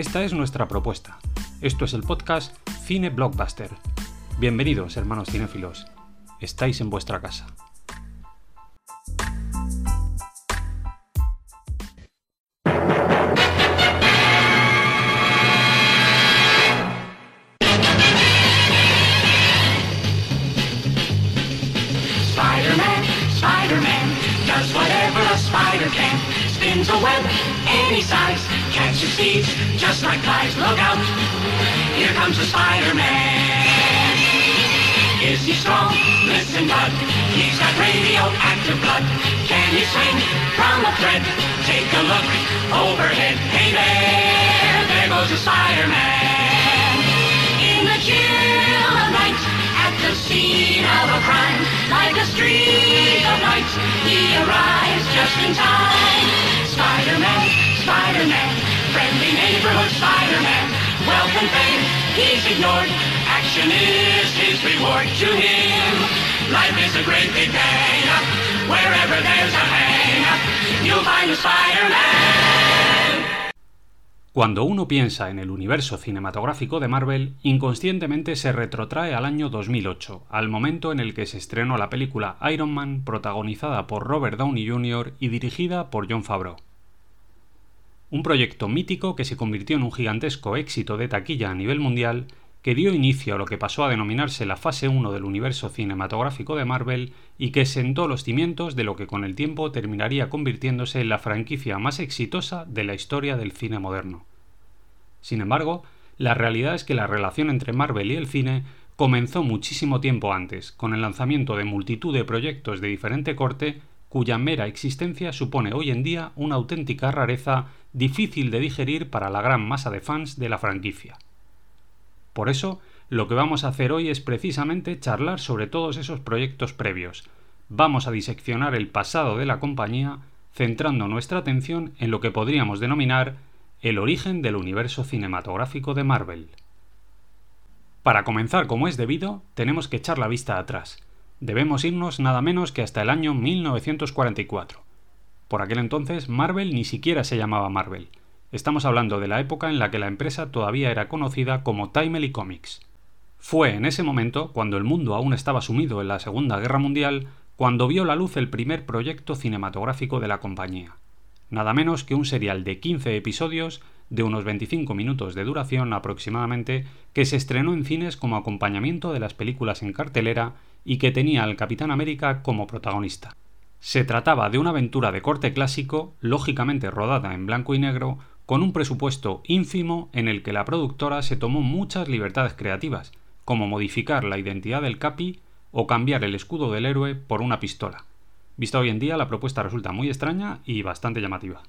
Esta es nuestra propuesta. Esto es el podcast Cine Blockbuster. Bienvenidos, hermanos cinéfilos. Estáis en vuestra casa. Is he strong? Listen, bud, he's got radioactive blood. Can he swing from a thread? Take a look overhead. Hey there, there goes the Spider-Man. In the chill of night, at the scene of a crime, like a streak of light, he arrives just in time. Spider-Man, Spider-Man, friendly neighborhood Spider-Man, and fame he's ignored. Life is a great bang. Wherever there's a you'll find Spider-Man. Cuando uno piensa en el universo cinematográfico de Marvel, inconscientemente se retrotrae al año 2008, al momento en el que se estrenó la película Iron Man, protagonizada por Robert Downey Jr. y dirigida por Jon Favreau. Un proyecto mítico que se convirtió en un gigantesco éxito de taquilla a nivel mundial, que dio inicio a lo que pasó a denominarse la fase 1 del universo cinematográfico de Marvel y que sentó los cimientos de lo que con el tiempo terminaría convirtiéndose en la franquicia más exitosa de la historia del cine moderno. Sin embargo, la realidad es que la relación entre Marvel y el cine comenzó muchísimo tiempo antes, con el lanzamiento de multitud de proyectos de diferente corte cuya mera existencia supone hoy en día una auténtica rareza difícil de digerir para la gran masa de fans de la franquicia. Por eso, lo que vamos a hacer hoy es precisamente charlar sobre todos esos proyectos previos. Vamos a diseccionar el pasado de la compañía, centrando nuestra atención en lo que podríamos denominar el origen del universo cinematográfico de Marvel. Para comenzar como es debido, tenemos que echar la vista atrás. Debemos irnos nada menos que hasta el año 1944. Por aquel entonces Marvel ni siquiera se llamaba Marvel. Estamos hablando de la época en la que la empresa todavía era conocida como Timely Comics. Fue en ese momento, cuando el mundo aún estaba sumido en la Segunda Guerra Mundial, cuando vio la luz el primer proyecto cinematográfico de la compañía. Nada menos que un serial de 15 episodios de unos 25 minutos de duración aproximadamente, que se estrenó en cines como acompañamiento de las películas en cartelera y que tenía al Capitán América como protagonista. Se trataba de una aventura de corte clásico, lógicamente rodada en blanco y negro, con un presupuesto ínfimo en el que la productora se tomó muchas libertades creativas, como modificar la identidad del Capi o cambiar el escudo del héroe por una pistola. Vista hoy en día, la propuesta resulta muy extraña y bastante llamativa.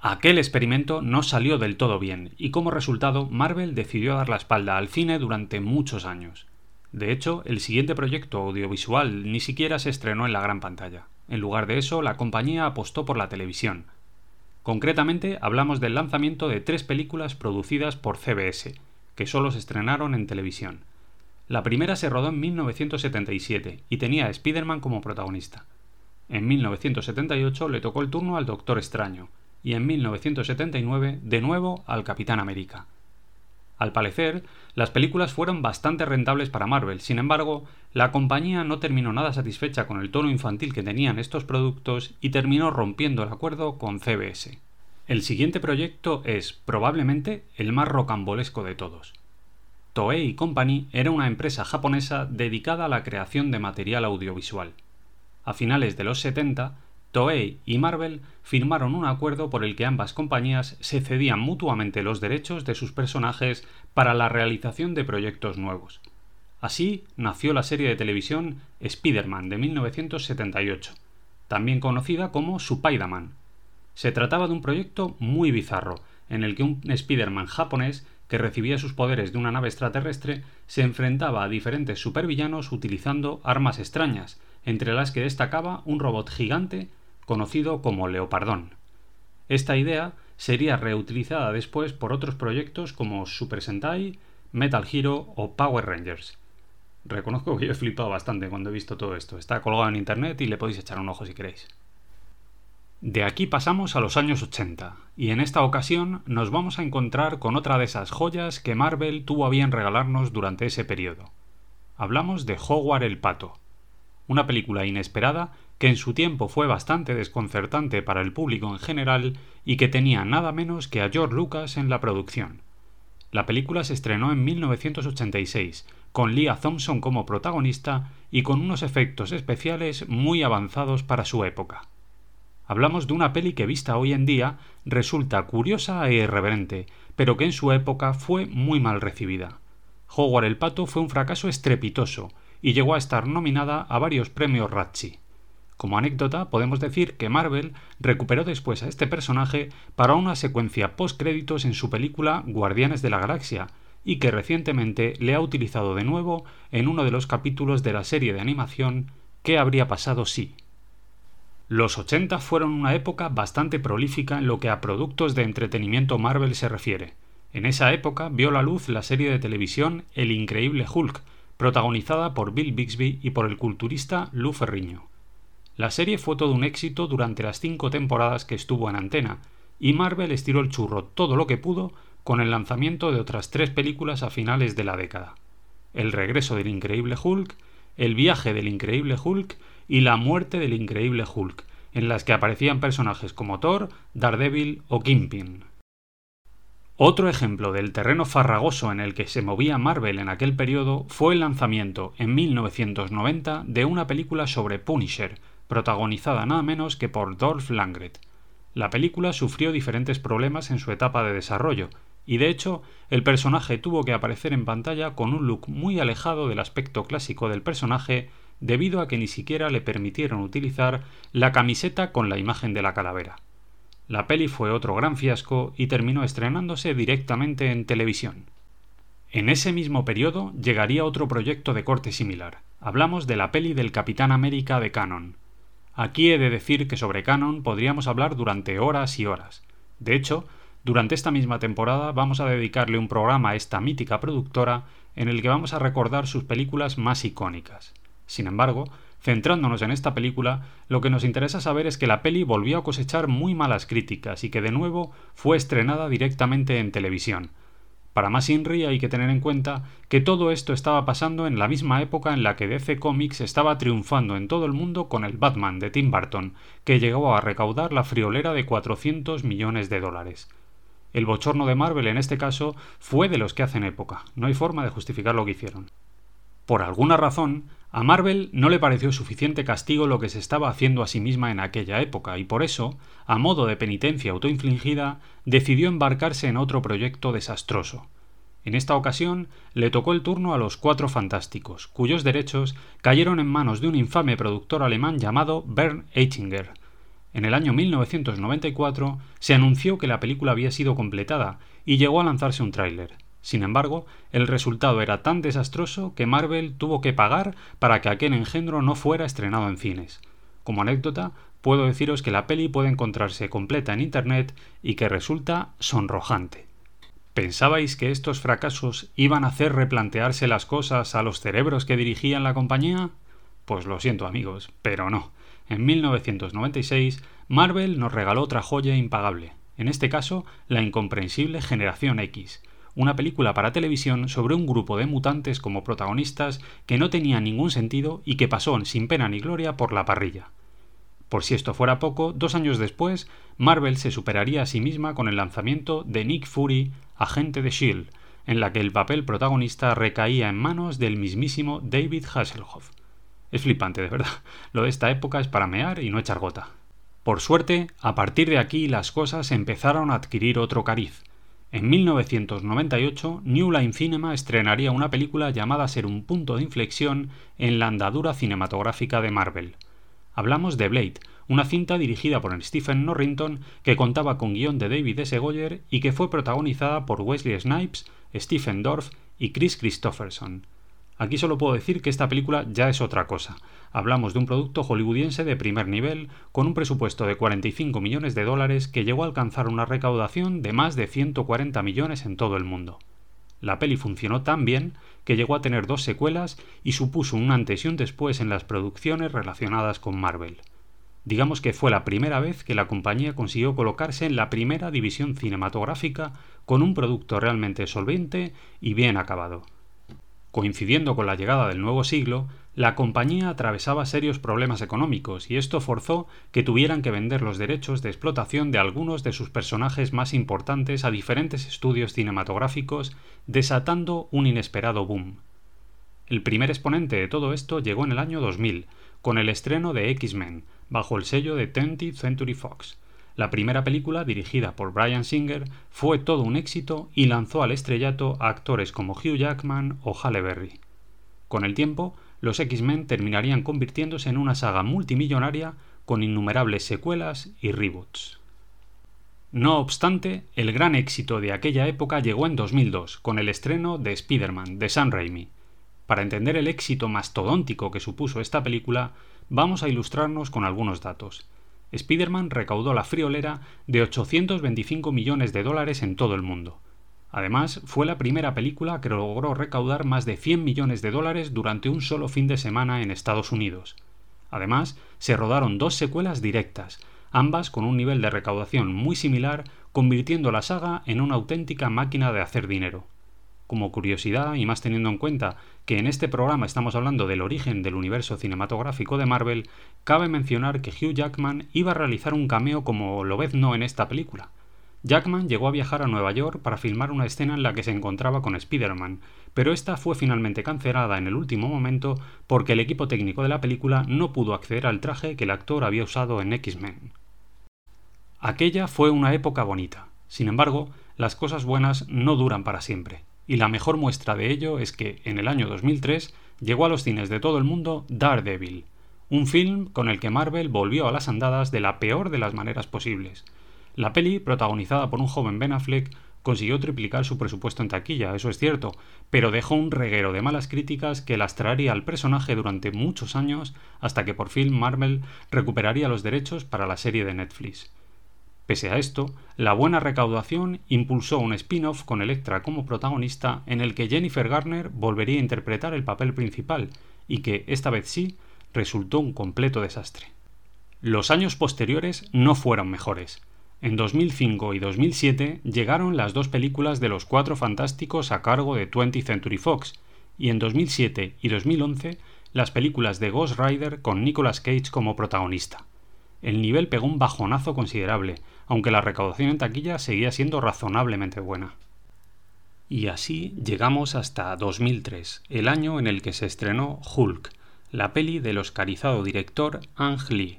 Aquel experimento no salió del todo bien, y como resultado, Marvel decidió dar la espalda al cine durante muchos años. De hecho, el siguiente proyecto audiovisual ni siquiera se estrenó en la gran pantalla. En lugar de eso, la compañía apostó por la televisión. Concretamente, hablamos del lanzamiento de tres películas producidas por CBS, que solo se estrenaron en televisión. La primera se rodó en 1977 y tenía a Spider-Man como protagonista. En 1978 le tocó el turno al Doctor Extraño, y en 1979 de nuevo al Capitán América. Al parecer, las películas fueron bastante rentables para Marvel, sin embargo, la compañía no terminó nada satisfecha con el tono infantil que tenían estos productos y terminó rompiendo el acuerdo con CBS. El siguiente proyecto es, probablemente, el más rocambolesco de todos. Toei Company era una empresa japonesa dedicada a la creación de material audiovisual. A finales de los 70, Toei y Marvel firmaron un acuerdo por el que ambas compañías se cedían mutuamente los derechos de sus personajes para la realización de proyectos nuevos. Así nació la serie de televisión Spider-Man de 1978, también conocida como Spider-Man. Se trataba de un proyecto muy bizarro, en el que un Spider-Man japonés que recibía sus poderes de una nave extraterrestre se enfrentaba a diferentes supervillanos utilizando armas extrañas, entre las que destacaba un robot gigante conocido como Leopardón. Esta idea sería reutilizada después por otros proyectos como Super Sentai, Metal Hero o Power Rangers. Reconozco que yo he flipado bastante cuando he visto todo esto. Está colgado en internet y le podéis echar un ojo si queréis. De aquí pasamos a los años 80, y en esta ocasión nos vamos a encontrar con otra de esas joyas que Marvel tuvo a bien regalarnos durante ese periodo. Hablamos de Howard el Pato, una película inesperada que en su tiempo fue bastante desconcertante para el público en general y que tenía nada menos que a George Lucas en la producción. La película se estrenó en 1986, con Leah Thompson como protagonista y con unos efectos especiales muy avanzados para su época. Hablamos de una peli que vista hoy en día resulta curiosa e irreverente, pero que en su época fue muy mal recibida. Howard el Pato fue un fracaso estrepitoso y llegó a estar nominada a varios premios Ratchi. Como anécdota, podemos decir que Marvel recuperó después a este personaje para una secuencia post-créditos en su película Guardianes de la Galaxia, y que recientemente le ha utilizado de nuevo en uno de los capítulos de la serie de animación ¿Qué habría pasado si? Los 80 fueron una época bastante prolífica en lo que a productos de entretenimiento Marvel se refiere. En esa época vio la luz la serie de televisión El Increíble Hulk, protagonizada por Bill Bixby y por el culturista Lou Ferriño. La serie fue todo un éxito durante las cinco temporadas que estuvo en antena, y Marvel estiró el churro todo lo que pudo con el lanzamiento de otras tres películas a finales de la década. El regreso del Increíble Hulk, El viaje del Increíble Hulk y La muerte del Increíble Hulk, en las que aparecían personajes como Thor, Daredevil o Kingpin. Otro ejemplo del terreno farragoso en el que se movía Marvel en aquel periodo fue el lanzamiento en 1990 de una película sobre Punisher, protagonizada nada menos que por Dolph Lundgren. La película sufrió diferentes problemas en su etapa de desarrollo, y de hecho el personaje tuvo que aparecer en pantalla con un look muy alejado del aspecto clásico del personaje debido a que ni siquiera le permitieron utilizar la camiseta con la imagen de la calavera. La peli fue otro gran fiasco y terminó estrenándose directamente en televisión. En ese mismo periodo llegaría otro proyecto de corte similar. Hablamos de la peli del Capitán América de Canon. Aquí he de decir que sobre Canon podríamos hablar durante horas y horas. De hecho, durante esta misma temporada vamos a dedicarle un programa a esta mítica productora en el que vamos a recordar sus películas más icónicas. Sin embargo, centrándonos en esta película, lo que nos interesa saber es que la peli volvió a cosechar muy malas críticas y que de nuevo fue estrenada directamente en televisión. Para más INRI hay que tener en cuenta que todo esto estaba pasando en la misma época en la que DC Comics estaba triunfando en todo el mundo con el Batman de Tim Burton, que llegó a recaudar la friolera de 400 millones de dólares. El bochorno de Marvel en este caso fue de los que hacen época, no hay forma de justificar lo que hicieron. Por alguna razón, a Marvel no le pareció suficiente castigo lo que se estaba haciendo a sí misma en aquella época, y por eso, a modo de penitencia autoinfligida, decidió embarcarse en otro proyecto desastroso. En esta ocasión le tocó el turno a los Cuatro Fantásticos, cuyos derechos cayeron en manos de un infame productor alemán llamado Bernd Eichinger. En el año 1994 se anunció que la película había sido completada y llegó a lanzarse un tráiler. Sin embargo, el resultado era tan desastroso que Marvel tuvo que pagar para que aquel engendro no fuera estrenado en cines. Como anécdota, puedo deciros que la peli puede encontrarse completa en Internet y que resulta sonrojante. ¿Pensabais que estos fracasos iban a hacer replantearse las cosas a los cerebros que dirigían la compañía? Pues lo siento amigos, pero no. En 1996, Marvel nos regaló otra joya impagable, en este caso la incomprensible Generación X, una película para televisión sobre un grupo de mutantes como protagonistas que no tenía ningún sentido y que pasó sin pena ni gloria por la parrilla. Por si esto fuera poco, dos años después, Marvel se superaría a sí misma con el lanzamiento de Nick Fury, agente de Shield, en la que el papel protagonista recaía en manos del mismísimo David Hasselhoff. Es flipante, de verdad. Lo de esta época es para mear y no echar gota. Por suerte, a partir de aquí las cosas empezaron a adquirir otro cariz. En 1998, New Line Cinema estrenaría una película llamada a ser un punto de inflexión en la andadura cinematográfica de Marvel. Hablamos de Blade, una cinta dirigida por Stephen Norrington que contaba con guion de David S. Goyer y que fue protagonizada por Wesley Snipes, Stephen Dorff y Chris Christopherson. Aquí solo puedo decir que esta película ya es otra cosa. Hablamos de un producto hollywoodiense de primer nivel, con un presupuesto de 45 millones de dólares que llegó a alcanzar una recaudación de más de 140 millones en todo el mundo. La peli funcionó tan bien que llegó a tener dos secuelas y supuso un antes y un después en las producciones relacionadas con Marvel. Digamos que fue la primera vez que la compañía consiguió colocarse en la primera división cinematográfica con un producto realmente solvente y bien acabado. Coincidiendo con la llegada del nuevo siglo, la compañía atravesaba serios problemas económicos y esto forzó que tuvieran que vender los derechos de explotación de algunos de sus personajes más importantes a diferentes estudios cinematográficos, desatando un inesperado boom. El primer exponente de todo esto llegó en el año 2000, con el estreno de X-Men, bajo el sello de 20th Century Fox, la primera película, dirigida por Brian Singer, fue todo un éxito y lanzó al estrellato a actores como Hugh Jackman o Halle Berry. Con el tiempo, los X-Men terminarían convirtiéndose en una saga multimillonaria con innumerables secuelas y reboots. No obstante, el gran éxito de aquella época llegó en 2002, con el estreno de Spider-Man, de Sam Raimi. Para entender el éxito mastodóntico que supuso esta película, vamos a ilustrarnos con algunos datos. Spider-Man recaudó la friolera de 825 millones de dólares en todo el mundo. Además, fue la primera película que logró recaudar más de 100 millones de dólares durante un solo fin de semana en Estados Unidos. Además, se rodaron dos secuelas directas, ambas con un nivel de recaudación muy similar, convirtiendo la saga en una auténtica máquina de hacer dinero. Como curiosidad, y más teniendo en cuenta que en este programa estamos hablando del origen del universo cinematográfico de Marvel, cabe mencionar que Hugh Jackman iba a realizar un cameo como no en esta película. Jackman llegó a viajar a Nueva York para filmar una escena en la que se encontraba con Spider-Man, pero esta fue finalmente cancelada en el último momento porque el equipo técnico de la película no pudo acceder al traje que el actor había usado en X-Men. Aquella fue una época bonita. Sin embargo, las cosas buenas no duran para siempre y la mejor muestra de ello es que, en el año 2003, llegó a los cines de todo el mundo Daredevil, un film con el que Marvel volvió a las andadas de la peor de las maneras posibles. La peli, protagonizada por un joven Ben Affleck, consiguió triplicar su presupuesto en taquilla, eso es cierto, pero dejó un reguero de malas críticas que lastraría al personaje durante muchos años hasta que por fin Marvel recuperaría los derechos para la serie de Netflix. Pese a esto, la buena recaudación impulsó un spin-off con Electra como protagonista en el que Jennifer Garner volvería a interpretar el papel principal y que, esta vez sí, resultó un completo desastre. Los años posteriores no fueron mejores. En 2005 y 2007 llegaron las dos películas de los Cuatro Fantásticos a cargo de 20th Century Fox, y en 2007 y 2011 las películas de Ghost Rider con Nicolas Cage como protagonista. El nivel pegó un bajonazo considerable, aunque la recaudación en taquilla seguía siendo razonablemente buena. Y así llegamos hasta 2003, el año en el que se estrenó Hulk, la peli del oscarizado director Ang Lee.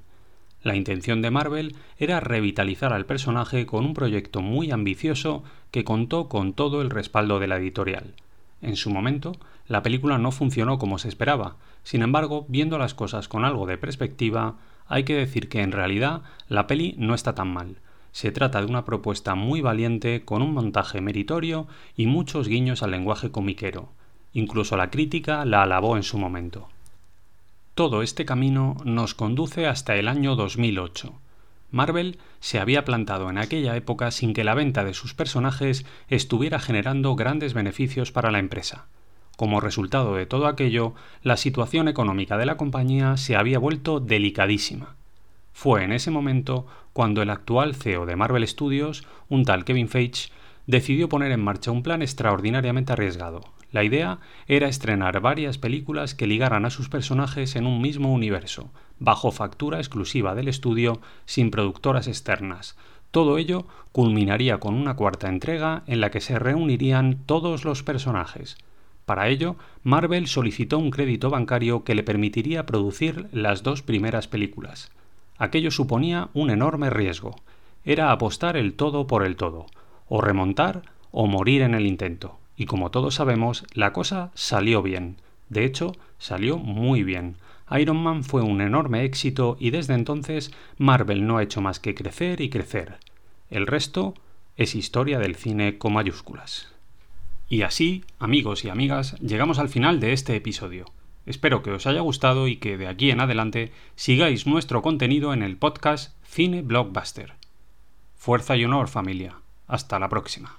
La intención de Marvel era revitalizar al personaje con un proyecto muy ambicioso que contó con todo el respaldo de la editorial. En su momento, la película no funcionó como se esperaba, sin embargo, viendo las cosas con algo de perspectiva, hay que decir que en realidad la peli no está tan mal. Se trata de una propuesta muy valiente, con un montaje meritorio y muchos guiños al lenguaje comiquero. Incluso la crítica la alabó en su momento. Todo este camino nos conduce hasta el año 2008. Marvel se había plantado en aquella época sin que la venta de sus personajes estuviera generando grandes beneficios para la empresa. Como resultado de todo aquello, la situación económica de la compañía se había vuelto delicadísima. Fue en ese momento cuando el actual CEO de Marvel Studios, un tal Kevin Feige, decidió poner en marcha un plan extraordinariamente arriesgado. La idea era estrenar varias películas que ligaran a sus personajes en un mismo universo, bajo factura exclusiva del estudio, sin productoras externas, Todo ello culminaría con una cuarta entrega en la que se reunirían todos los personajes. Para ello, Marvel solicitó un crédito bancario que le permitiría producir las dos primeras películas. Aquello suponía un enorme riesgo. Era apostar el todo por el todo, o remontar o morir en el intento. Y como todos sabemos, la cosa salió bien. De hecho, salió muy bien. Iron Man fue un enorme éxito y desde entonces Marvel no ha hecho más que crecer y crecer. El resto es historia del cine con mayúsculas. Y así, amigos y amigas, llegamos al final de este episodio. Espero que os haya gustado y que de aquí en adelante sigáis nuestro contenido en el podcast Cine Blockbuster. Fuerza y honor familia. Hasta la próxima.